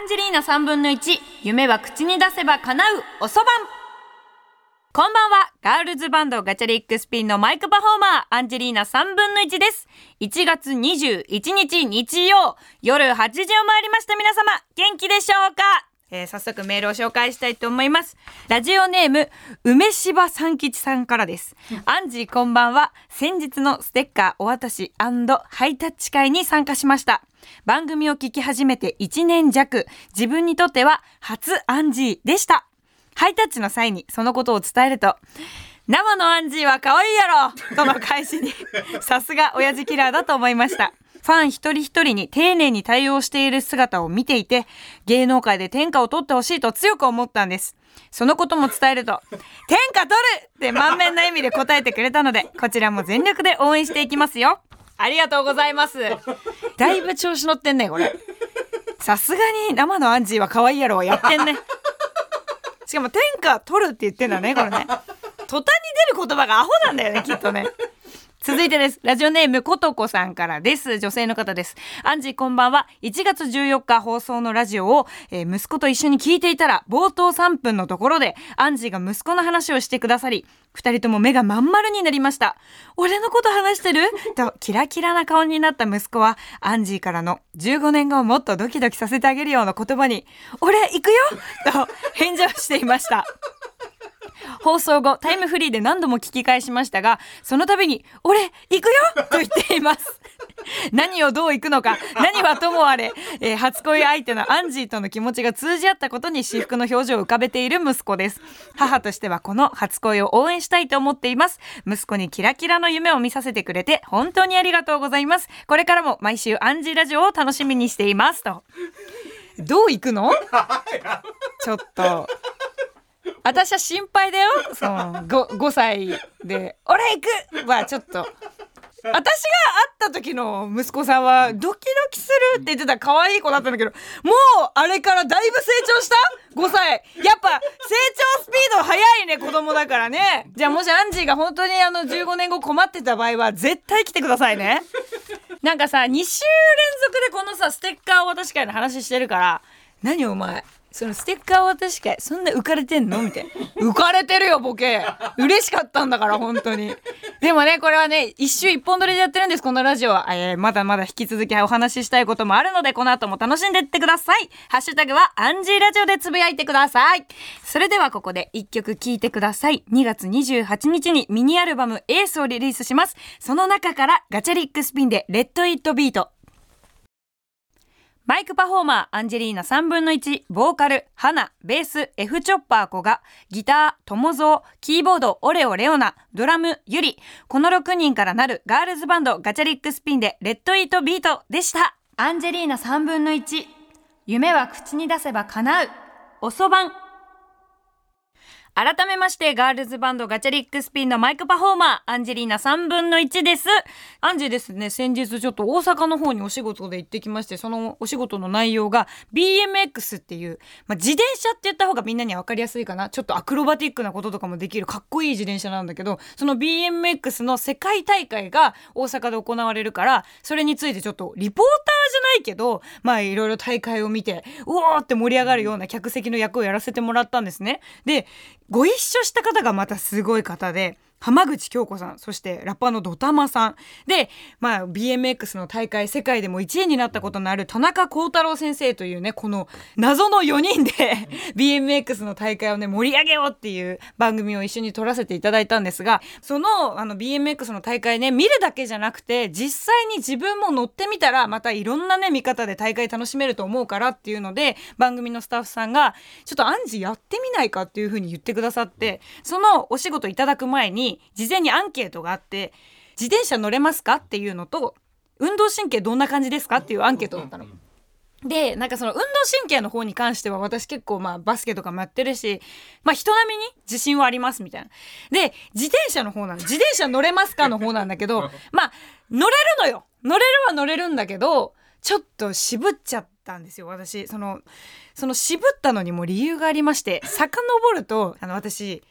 アンジェリーナ3分の1、夢は口に出せば叶う。おそばん。こんばんは、ガールズバンドガチャリックスピンのマイクパフォーマー、アンジェリーナ3分の1です。1月21日日曜、夜8時を回りました皆様、元気でしょうか？えー、早速メールを紹介したいと思います。ラジオネーム、梅柴三吉さんからです。アンジーこんばんは。先日のステッカーお渡しハイタッチ会に参加しました。番組を聞き始めて1年弱、自分にとっては初アンジーでした。ハイタッチの際にそのことを伝えると、生のアンジーは可愛いやろとの返しに、さすが親父キラーだと思いました。ファン一人一人に丁寧に対応している姿を見ていて、芸能界で天下を取ってほしいと強く思ったんです。そのことも伝えると、天下取るって満面の笑みで答えてくれたので、こちらも全力で応援していきますよ。ありがとうございます。だいぶ調子乗ってんね、これ。さすがに生のアンジーは可愛いやろやってんね。しかも天下取るって言ってんだね、これね。途端に出る言葉がアホなんだよね、きっとね。続いてです。ラジオネームことこさんからです。女性の方です。アンジーこんばんは。1月14日放送のラジオを、えー、息子と一緒に聞いていたら、冒頭3分のところで、アンジーが息子の話をしてくださり、二人とも目がまん丸になりました。俺のこと話してる？と、キラキラな顔になった息子は、アンジーからの15年後をもっとドキドキさせてあげるような言葉に、俺行くよと返事をしていました。放送後タイムフリーで何度も聞き返しましたがその度に「俺行くよ!」と言っています。何をどう行くのか何はともあれ、えー、初恋相手のアンジーとの気持ちが通じ合ったことに至福の表情を浮かべている息子です。母としてはこの初恋を応援したいと思っています。息子にキラキラの夢を見させてくれて本当にありがとうございます。これからも毎週アンジーラジオを楽しみにしています。と。どう行くの？ちょっと私は心配だよ。その 5, 5歳で「俺行く!」はちょっと。私が会った時の息子さんはドキドキするって言ってた可愛い子だったんだけどもうあれからだいぶ成長した ?5 歳やっぱ成長スピード速いね子供だからね。じゃあもしアンジーが本当にあの15年後困ってた場合は絶対来てくださいね。なんかさ2週連続でこのさステッカーを渡し会の話してるから何お前？そのステッカーは確かそんな浮かれてんの？みたいな。浮かれてるよ、ボケ。嬉しかったんだから、本当に。でもね、これはね、一周一本撮りでやってるんです、このラジオは。えー、まだまだ引き続きお話ししたいこともあるので、この後も楽しんでいってください。ハッシュタグは、アンジーラジオでつぶやいてください。それではここで一曲聴いてください。2月28日にミニアルバム Ace をリリースします。その中から Gacharic Spin で Let It Beat。マイクパフォーマー、アンジェリーナ3分の1、ボーカル、ハナ、ベース、F チョッパー小賀、ギター、友蔵、キーボード、オレオレオナ、ドラム、ユリ。この6人からなるガールズバンド、 Gacharic Spin で、 Let It Beat でした。アンジェリーナ3分の1、夢は口に出せば叶う。おそばん。改めまして、ガールズバンドガチャリックスピンのマイクパフォーマー、アンジェリーナ3分の1です。アンジェですね、先日ちょっと大阪の方にお仕事で行ってきまして、そのお仕事の内容が BMX っていう、まあ、自転車って言った方がみんなにわかりやすいかな。ちょっとアクロバティックなこととかもできるかっこいい自転車なんだけど、その BMX の世界大会が大阪で行われるから、それについてちょっとリポーターじゃないけど、まあいろいろ大会を見て、うおーって盛り上がるような客席の役をやらせてもらったんですね。で、ご一緒した方がまたすごい方で浜口京子さん、そしてラッパーのドタマさん。で、まあ BMX の大会世界でも1位になったことのある田中幸太郎先生というね、この謎の4人で BMX の大会をね、盛り上げようっていう番組を一緒に撮らせていただいたんですが、そのあの BMX の大会ね、見るだけじゃなくて、実際に自分も乗ってみたら、またいろんなね、見方で大会楽しめると思うからっていうので、番組のスタッフさんが、ちょっとアンジやってみないかっていうふうに言ってくださって、そのお仕事いただく前に、事前にアンケートがあって自転車乗れますかっていうのと運動神経どんな感じですかっていうアンケートだったの。で、なんかその運動神経の方に関しては私結構まあバスケとかもやってるし、まあ人並みに自信はありますみたいな。で、自転車の方なの。自転車乗れますかの方なんだけど、まあ乗れるのよ。乗れるは乗れるんだけど、ちょっと渋っちゃったんですよ、私。その、その渋ったのにも理由がありまして、遡ると、あの私、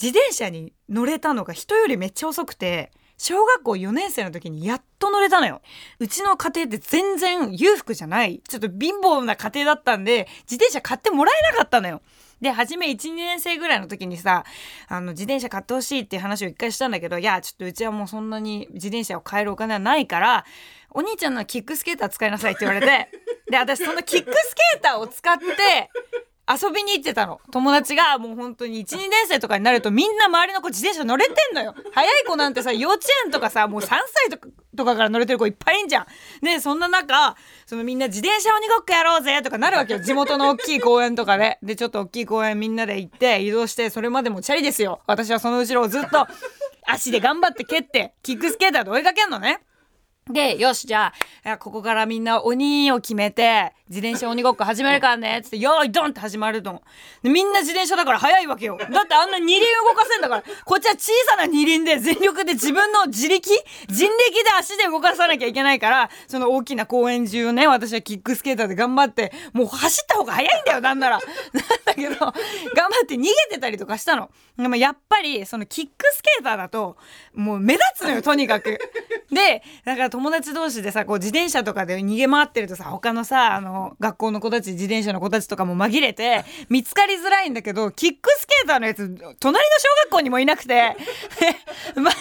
自転車に乗れたのが人よりめっちゃ遅くて小学校4年生の時にやっと乗れたのよ。うちの家庭って全然裕福じゃない。ちょっと貧乏な家庭だったんで、自転車買ってもらえなかったのよ。で、初め1、2年生ぐらいの時にさ、あの、自転車買ってほしいっていう話を一回したんだけど、いや、ちょっとうちはもうそんなに自転車を買えるお金はないから、お兄ちゃんのキックスケーター使いなさいって言われて、で、私そのキックスケーターを使って、遊びに行ってたの。友達がもう本当に1、2年生とかになるとみんな周りの子自転車乗れてんのよ。早い子なんてさ、幼稚園とかさ、もう3歳とかとかから乗れてる子いっぱいいんじゃん。で、そんな中、そのみんな自転車鬼ごっこやろうぜとかなるわけよ。地元の大きい公園とかで。で、ちょっと大きい公園みんなで行って移動して、それまでもチャリですよ。私はその後ろをずっと足で頑張って蹴って、キックスケーターで追いかけんのね。で、よし、じゃあ、ここからみんな鬼を決めて、自転車鬼ごっこ始めるからね、つって、よーい、ドンって始まると。で、みんな自転車だから早いわけよ。だってあんな二輪動かせんだから、こっちは小さな二輪で全力で自分の自力人力で足で動かさなきゃいけないから、その大きな公園中をね、私はキックスケーターで頑張って、もう走った方が早いんだよ、なんなら。なんだけど、頑張って逃げてたりとかしたの。でもやっぱり、そのキックスケーターだと、もう目立つのよ、とにかく。で、だから友達同士でさ、こう自転車とかで逃げ回ってるとさ、他のさ、あの、学校の子たち、自転車の子たちとかも紛れて、見つかりづらいんだけど、キックスケーターのやつ、隣の小学校にもいなくて、マジ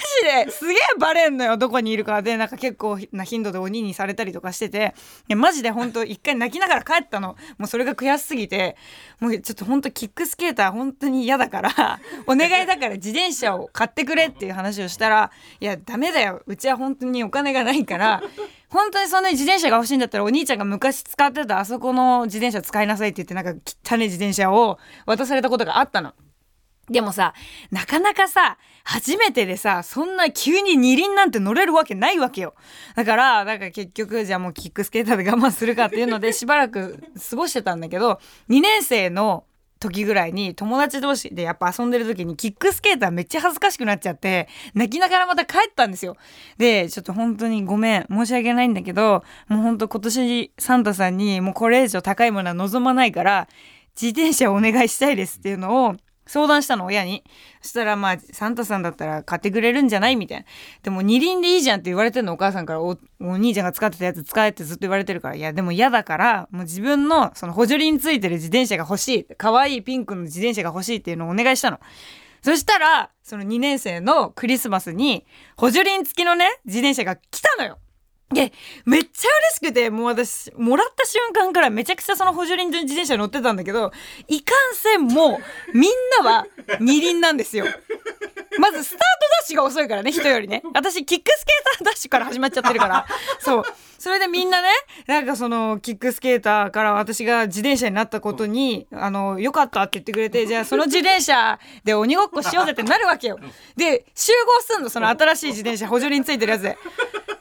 ですげえバレんのよ、どこにいるか。で、なんか結構な頻度で鬼にされたりとかしてて、マジで本当一回泣きながら帰ったの。もうそれが悔しすぎて、もうちょっと本当キックスケーター本当に嫌だから、お願いだから自転車を買ってくれっていう話をしたら、いや、ダメだよ。うちは本当にお金がないから本当にそんなに自転車が欲しいんだったらお兄ちゃんが昔使ってたあそこの自転車使いなさいって言ってなんか汚い自転車を渡されたことがあったの。でもさ、なかなかさ、初めてでさ、そんな急に二輪なんて乗れるわけないわけよ。だから、なんか結局、じゃあもうキックスケーターで我慢するかっていうので、しばらく過ごしてたんだけど、2年生の時ぐらいに友達同士でやっぱ遊んでる時にキックスケーターめっちゃ恥ずかしくなっちゃって泣きながらまた帰ったんですよ。で、ちょっと本当にごめん申し訳ないんだけどもう本当今年サンタさんにもうこれ以上高いものは望まないから自転車をお願いしたいですっていうのを相談したの親に。そしたらまあサンタさんだったら買ってくれるんじゃない？みたいな。でも二輪でいいじゃんって言われてるのお母さんから。お兄ちゃんが使ってたやつ使えってずっと言われてるから。いやでも嫌だからもう自分のその補助輪ついてる自転車が欲しい可愛いピンクの自転車が欲しいっていうのをお願いしたの。そしたらその2年生のクリスマスに補助輪付きのね自転車が来たのよ。で、めっちゃ嬉しくて、もう私、もらった瞬間からめちゃくちゃその補助輪自転車乗ってたんだけど、いかんせんもう、みんなは二輪なんですよ。まず、スタートダッシュが遅いからね、人よりね。私、キックスケーターダッシュから始まっちゃってるから。そう。それでみんなね、なんかその、キックスケーターから私が自転車になったことに、あの、よかったって言ってくれて、じゃあその自転車で鬼ごっこしようぜってなるわけよ。で、集合すんの、その新しい自転車、補助輪ついてるやつで。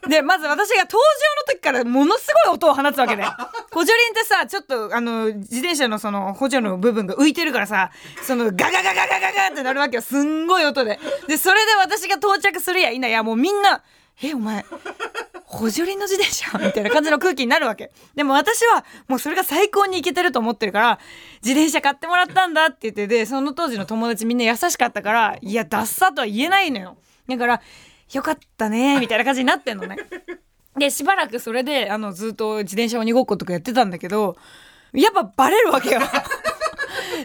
で、まず私が登場の時からものすごい音を放つわけで。補助輪ってさ、ちょっとあの、自転車のその補助の部分が浮いてるからさ、そのガガガガガガガってなるわけよ。すんごい音で。で、それで私が到着するやいなや、もうみんな、え、お前、補助輪の自転車みたいな感じの空気になるわけ。でも私はもうそれが最高にいけてると思ってるから、自転車買ってもらったんだって言ってで、その当時の友達みんな優しかったから、いや、ダッサとは言えないのよ。だから、よかったね みたいな感じになってんのね。でしばらくそれであのずっと自転車鬼ごっことかやってたんだけどやっぱバレるわけよ。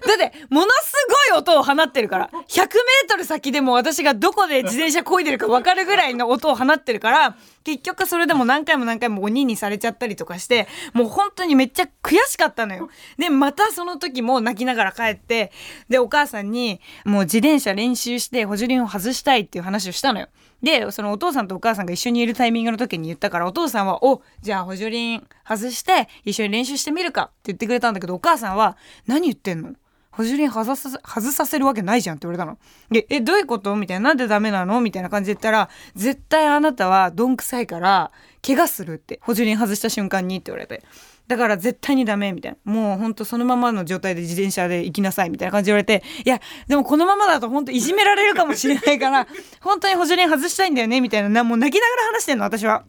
だってものすごい音を放ってるから100メートル先でも私がどこで自転車こいでるか分かるぐらいの音を放ってるから結局それでも何回も何回も鬼にされちゃったりとかしてもう本当にめっちゃ悔しかったのよ。でまたその時も泣きながら帰ってでお母さんにもう自転車練習して補助輪を外したいっていう話をしたのよ。でそのお父さんとお母さんが一緒にいるタイミングの時に言ったからお父さんは「おじゃあ補助輪外して一緒に練習してみるか」って言ってくれたんだけどお母さんは「何言ってんの？補助輪外さ外させるわけないじゃんって言われたの。で、え、どういうこと？みたいな。なんでダメなの？みたいな感じで言ったら、絶対あなたはどんくさいから、怪我するって。補助輪外した瞬間にって言われて。だから絶対にダメみたいな。もうほんとそのままの状態で自転車で行きなさいみたいな感じで言われて、いや、でもこのままだと本当いじめられるかもしれないから、本当に補助輪外したいんだよねみたいな、もう泣きながら話してんの、私は。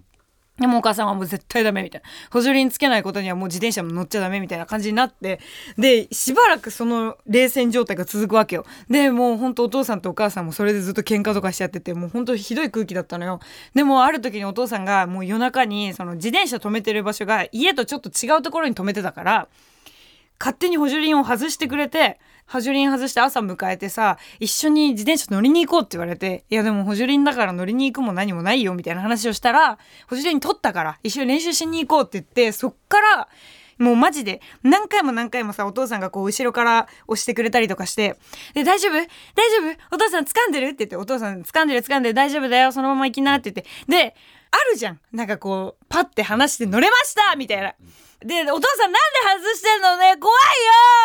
でもお母さんはもう絶対ダメみたいな。補助輪つけないことにはもう自転車も乗っちゃダメみたいな感じになって、で、しばらくその冷戦状態が続くわけよ。で、もうほんとお父さんとお母さんもそれでずっと喧嘩とかしちゃってて、もうほんとひどい空気だったのよ。でもある時にお父さんがもう夜中にその自転車止めてる場所が家とちょっと違うところに止めてたから、勝手に補助輪を外してくれて、補助輪外して朝迎えてさ、一緒に自転車乗りに行こうって言われて、いやでも補助輪だから乗りに行くも何もないよみたいな話をしたら、補助輪取ったから一緒に練習しに行こうって言って、そっから、もうマジで何回も何回もさ、お父さんがこう後ろから押してくれたりとかして、で、大丈夫？大丈夫？お父さん掴んでる？って言って、お父さん掴んでる掴んでる大丈夫だよそのまま行きなって言って。で、あるじゃん。なんかこう、パッて話して乗れましたみたいな。で、お父さんなんで外してんのね？怖い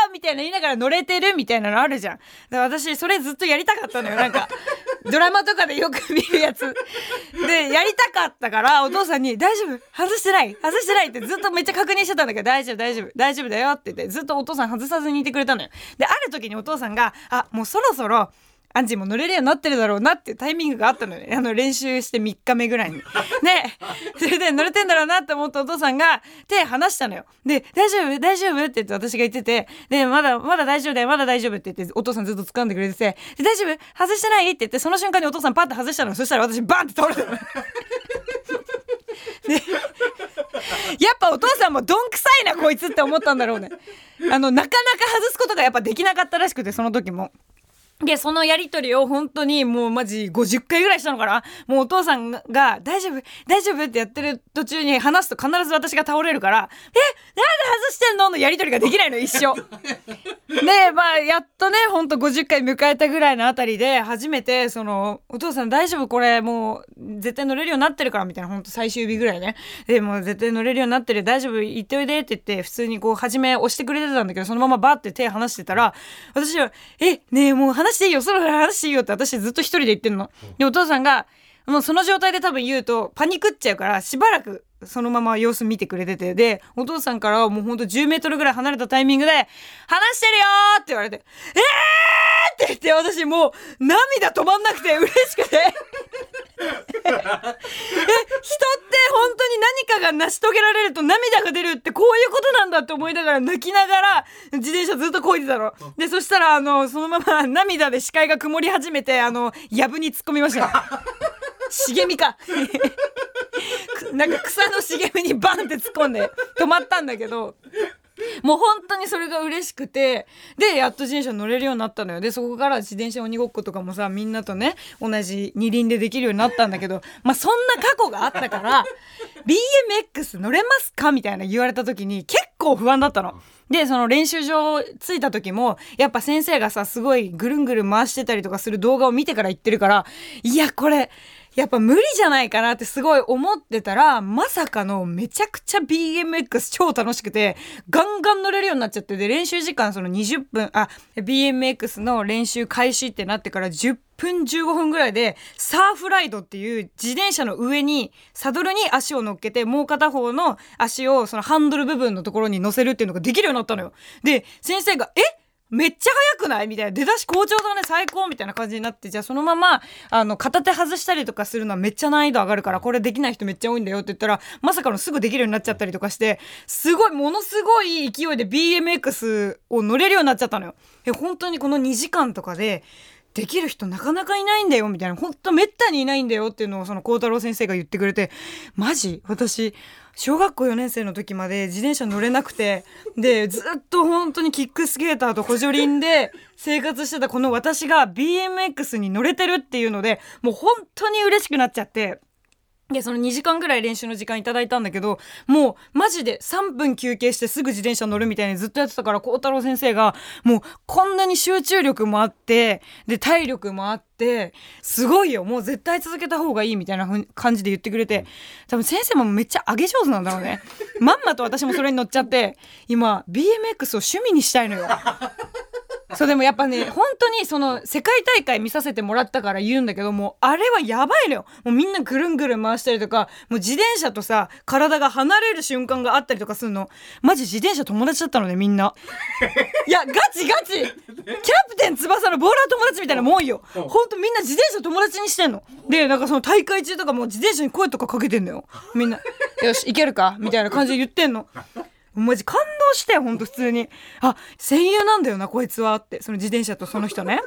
よみたいな言いながら乗れてるみたいなのあるじゃん。で私、それずっとやりたかったのよ。なんか、ドラマとかでよく見るやつ。で、やりたかったから、お父さんに、大丈夫？外してない？外してない？ってずっとめっちゃ確認してたんだけど、大丈夫、大丈夫、大丈夫だよって言って、ずっとお父さん外さずにいてくれたのよ。で、ある時にお父さんが、あ、もうそろそろ、アンジーも乗れるようになってるだろうなっていうタイミングがあったのよ、あの練習して3日目ぐらいに。で、それで乗れてんだろうなって思ったお父さんが手離したのよ。で、大丈夫？大丈夫？って言って私が言ってて、で、まだ、まだ大丈夫だよ、まだ大丈夫って言ってお父さんずっと掴んでくれてて、で、大丈夫？外してない？って言って、その瞬間にお父さんパッて外したの。そしたら私バンって倒れたの。で、やっぱお父さんもどんくさいなこいつって思ったんだろうね。あの、なかなか外すことがやっぱできなかったらしくて、その時も。で、そのやりとりを本当にもうマジ50回ぐらいしたのかなもうお父さんが大丈夫大丈夫ってやってる途中に話すと必ず私が倒れるから、えなんで外してんの？のやりとりができないの一生。で、まあやっとね、ほんと50回迎えたぐらいのあたりで初めてその、お父さん大丈夫これもう絶対乗れるようになってるからみたいなほんと最終日ぐらいね。で、もう絶対乗れるようになってる大丈夫行っておいでって言って普通にこう初め押してくれてたんだけどそのままバーって手離してたら私は、え、ねえもう話していいよ、そろそろ話していいよって私ずっと一人で言ってんの。で、お父さんが、もうその状態で多分言うとパニクっちゃうからしばらくそのまま様子見てくれててでお父さんからもうほんと10メートルぐらい離れたタイミングで「話してるよ!」って言われて「えー!」って言って私もう涙止まんなくて嬉しくてえ人って本当に何かが成し遂げられると涙が出るってこういうことなんだって思いながら泣きながら自転車ずっとこいでたの。でそしたらあのそのまま涙で視界が曇り始めてあの藪に突っ込みました。茂みか。なんか草の茂みにバンって突っ込んで止まったんだけど。もう本当にそれが嬉しくて。でやっと自転車乗れるようになったのよ。でそこから自転車鬼ごっことかもさみんなとね同じ二輪でできるようになったんだけど。まあそんな過去があったから BMX 乗れますかみたいな言われた時に結構不安だったの。で、その練習場着いた時も、やっぱ先生がさ、すごいぐるんぐるん回してたりとかする動画を見てから言ってるから、いや、これ、やっぱ無理じゃないかなってすごい思ってたら、まさかのめちゃくちゃ BMX 超楽しくて、ガンガン乗れるようになっちゃって、で、練習時間その20分、あ、BMX の練習開始ってなってから10分15分ぐらいで、サーフライドっていう自転車の上に、サドルに足を乗っけて、もう片方の足をそのハンドル部分のところに乗せるっていうのができるようになったのよ。で、先生が、え？めっちゃ早くないみたいな。出だし好調だね、最高みたいな感じになって、じゃあそのまま、あの、片手外したりとかするのはめっちゃ難易度上がるから、これできない人めっちゃ多いんだよって言ったら、まさかのすぐできるようになっちゃったりとかして、すごい、ものすごい勢いで BMX を乗れるようになっちゃったのよ。え、本当にこの2時間とかで、できる人なかなかいないんだよみたいな、ほんとめったにいないんだよっていうのをその孝太郎先生が言ってくれて、マジ？私、小学校4年生の時まで自転車乗れなくて、で、ずっと本当にキックスケーターと補助輪で生活してたこの私が BMX に乗れてるっていうので、もう本当に嬉しくなっちゃって、で、その2時間ぐらい練習の時間いただいたんだけど、もうマジで3分休憩してすぐ自転車乗るみたいにずっとやってたから、孝太郎先生が、もうこんなに集中力もあって、で、体力もあって、すごいよ、もう絶対続けた方がいいみたいな感じで言ってくれて、多分先生もめっちゃ上げ上手なんだろうね。まんまと私もそれに乗っちゃって、今、BMX を趣味にしたいのよ。そうでもやっぱね 本当にその世界大会見させてもらったから言うんだけどもうあれはやばいのよ。もうみんなぐるんぐるん回したりとかもう自転車とさ体が離れる瞬間があったりとかするの。マジ自転車友達だったのねみんな。いやガチガチ。キャプテン翼のボーラー友達みたいなもんよ。ほん。とみんな自転車友達にしてんの。でなんかその大会中とかもう自転車に声とかかけてんのよ。みんな「よし行けるか?」みたいな感じで言ってんのマジ感動してほんと普通に。あ戦友なんだよなこいつはって。その自転車とその人ね。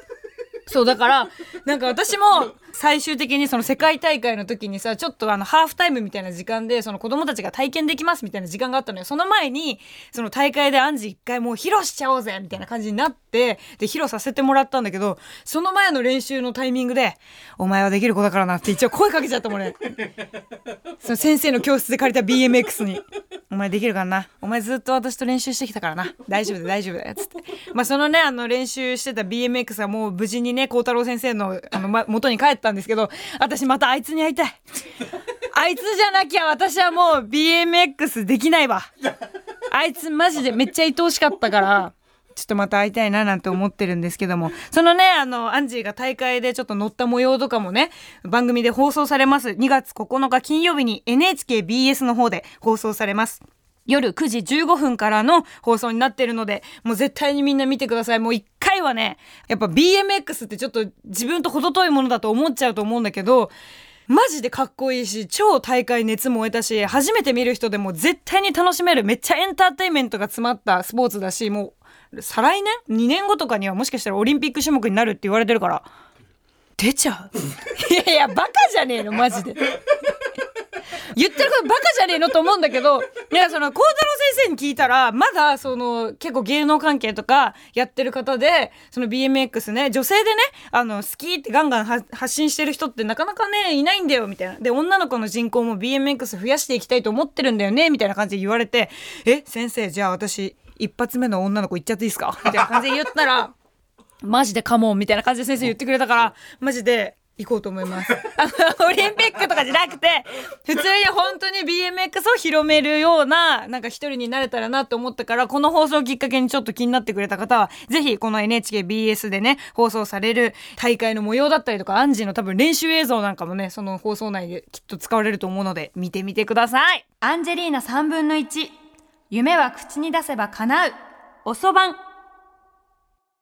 そうだからなんか私も最終的にその世界大会の時にさちょっとあのハーフタイムみたいな時間でその子供たちが体験できますみたいな時間があったのよ。その前にその大会でアンジ一回もう披露しちゃおうぜみたいな感じになってで披露させてもらったんだけどその前の練習のタイミングで「お前はできる子だからな」って一応声かけちゃったもんね。その先生の教室で借りた BMX に「お前できるからな？お前ずっと私と練習してきたからな。大丈夫だ大丈夫だよ」つって。まあそのねあの練習してた BMX はもう無事にね孝太郎先生のあの、ま、元に帰ったんですけど私またあいつに会いたいあいつじゃなきゃ私はもう BMX できないわあいつマジでめっちゃ愛おしかったからちょっとまた会いたいななんて思ってるんですけども、そのね、あの、アンジーが大会でちょっと乗った模様とかもね、番組で放送されます。2月9日金曜日に NHKBS の方で放送されます。夜9時15分からの放送になってるので、もう絶対にみんな見てください。もう一回はね、やっぱ BMX ってちょっと自分と程遠いものだと思っちゃうと思うんだけど、マジでかっこいいし、超大会熱燃えたし、初めて見る人でも絶対に楽しめる、めっちゃエンターテインメントが詰まったスポーツだし、もう、再来年 ?2 年後とかにはもしかしたらオリンピック種目になるって言われてるから、出ちゃう いやいや、バカじゃねえの、マジで。言ってることバカじゃねえのと思うんだけど、いや、その、孝太郎先生に聞いたら、まだ、その、結構芸能関係とかやってる方で、その BMX ね、女性でね、あの、好きってガンガン発信してる人ってなかなかね、いないんだよ、みたいな。で、女の子の人口も BMX 増やしていきたいと思ってるんだよね、みたいな感じで言われて、え、先生、じゃあ私、一発目の女の子行っちゃっていいですか？みたいな感じで言ったら、マジでカモンみたいな感じで先生言ってくれたから、マジで行こうと思います。オリンピックとかじゃなくて、普通に本当に BMX を広めるような、なんか一人になれたらなと思ったから、この放送をきっかけにちょっと気になってくれた方は、ぜひこの NHKBS でね、放送される大会の模様だったりとか、アンジーの多分練習映像なんかもね、その放送内できっと使われると思うので、見てみてください。アンジェリーナ3分の1。夢は口に出せば叶う。おそばん。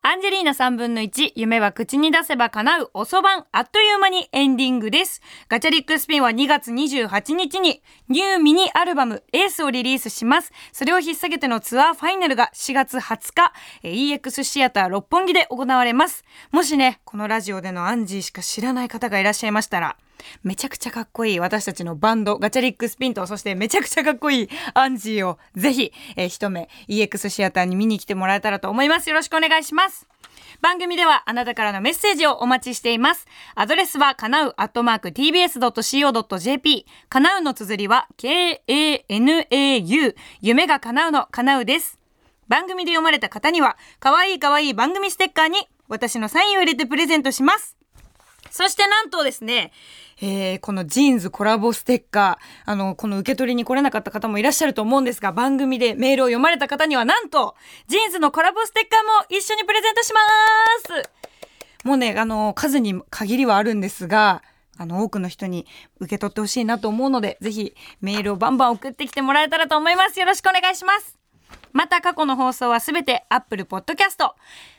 アンジェリーナ3分の1、夢は口に出せば叶う、おそばん、あっという間にエンディングです。ガチャリックスピンは2月28日に、ニューミニアルバム、エースをリリースします。それを引っ提げてのツアーファイナルが4月20日、EX シアター六本木で行われます。もしね、このラジオでのアンジーしか知らない方がいらっしゃいましたら、めちゃくちゃかっこいい私たちのバンドガチャリックスピンとそしてめちゃくちゃかっこいいアンジーをぜひ、えー一目 EX シアターに見に来てもらえたらと思います。よろしくお願いします。番組ではあなたからのメッセージをお待ちしています。アドレスはかなうアットマーク tbs.co.jp かなうの綴りは k-a-n-a-u 夢が叶うのかなうです。番組で読まれた方にはかわいいかわいい番組ステッカーに私のサインを入れてプレゼントします。そしてなんとですね、えーこのジーンズコラボステッカー、あの、この受け取りに来れなかった方もいらっしゃると思うんですが、番組でメールを読まれた方にはなんと、ジーンズのコラボステッカーも一緒にプレゼントしますもうね、あの、数に限りはあるんですが、あの、多くの人に受け取ってほしいなと思うので、ぜひメールをバンバン送ってきてもらえたらと思います。よろしくお願いします。また過去の放送はすべて Apple Podcast、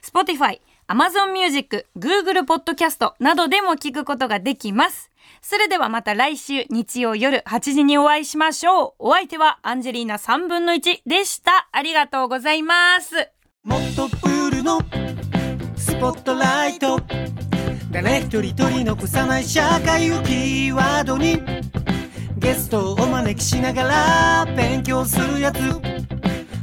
Spotify、Amazon Music、Google Podcast などでも聞くことができます。それではまた来週日曜夜8時にお会いしましょう。お相手はアンジェリーナ3分の1でした。ありがとうございます。もっとプールのスポットライト誰一人取り残さない社会をキーワードにゲストをお招きしながら勉強するやつ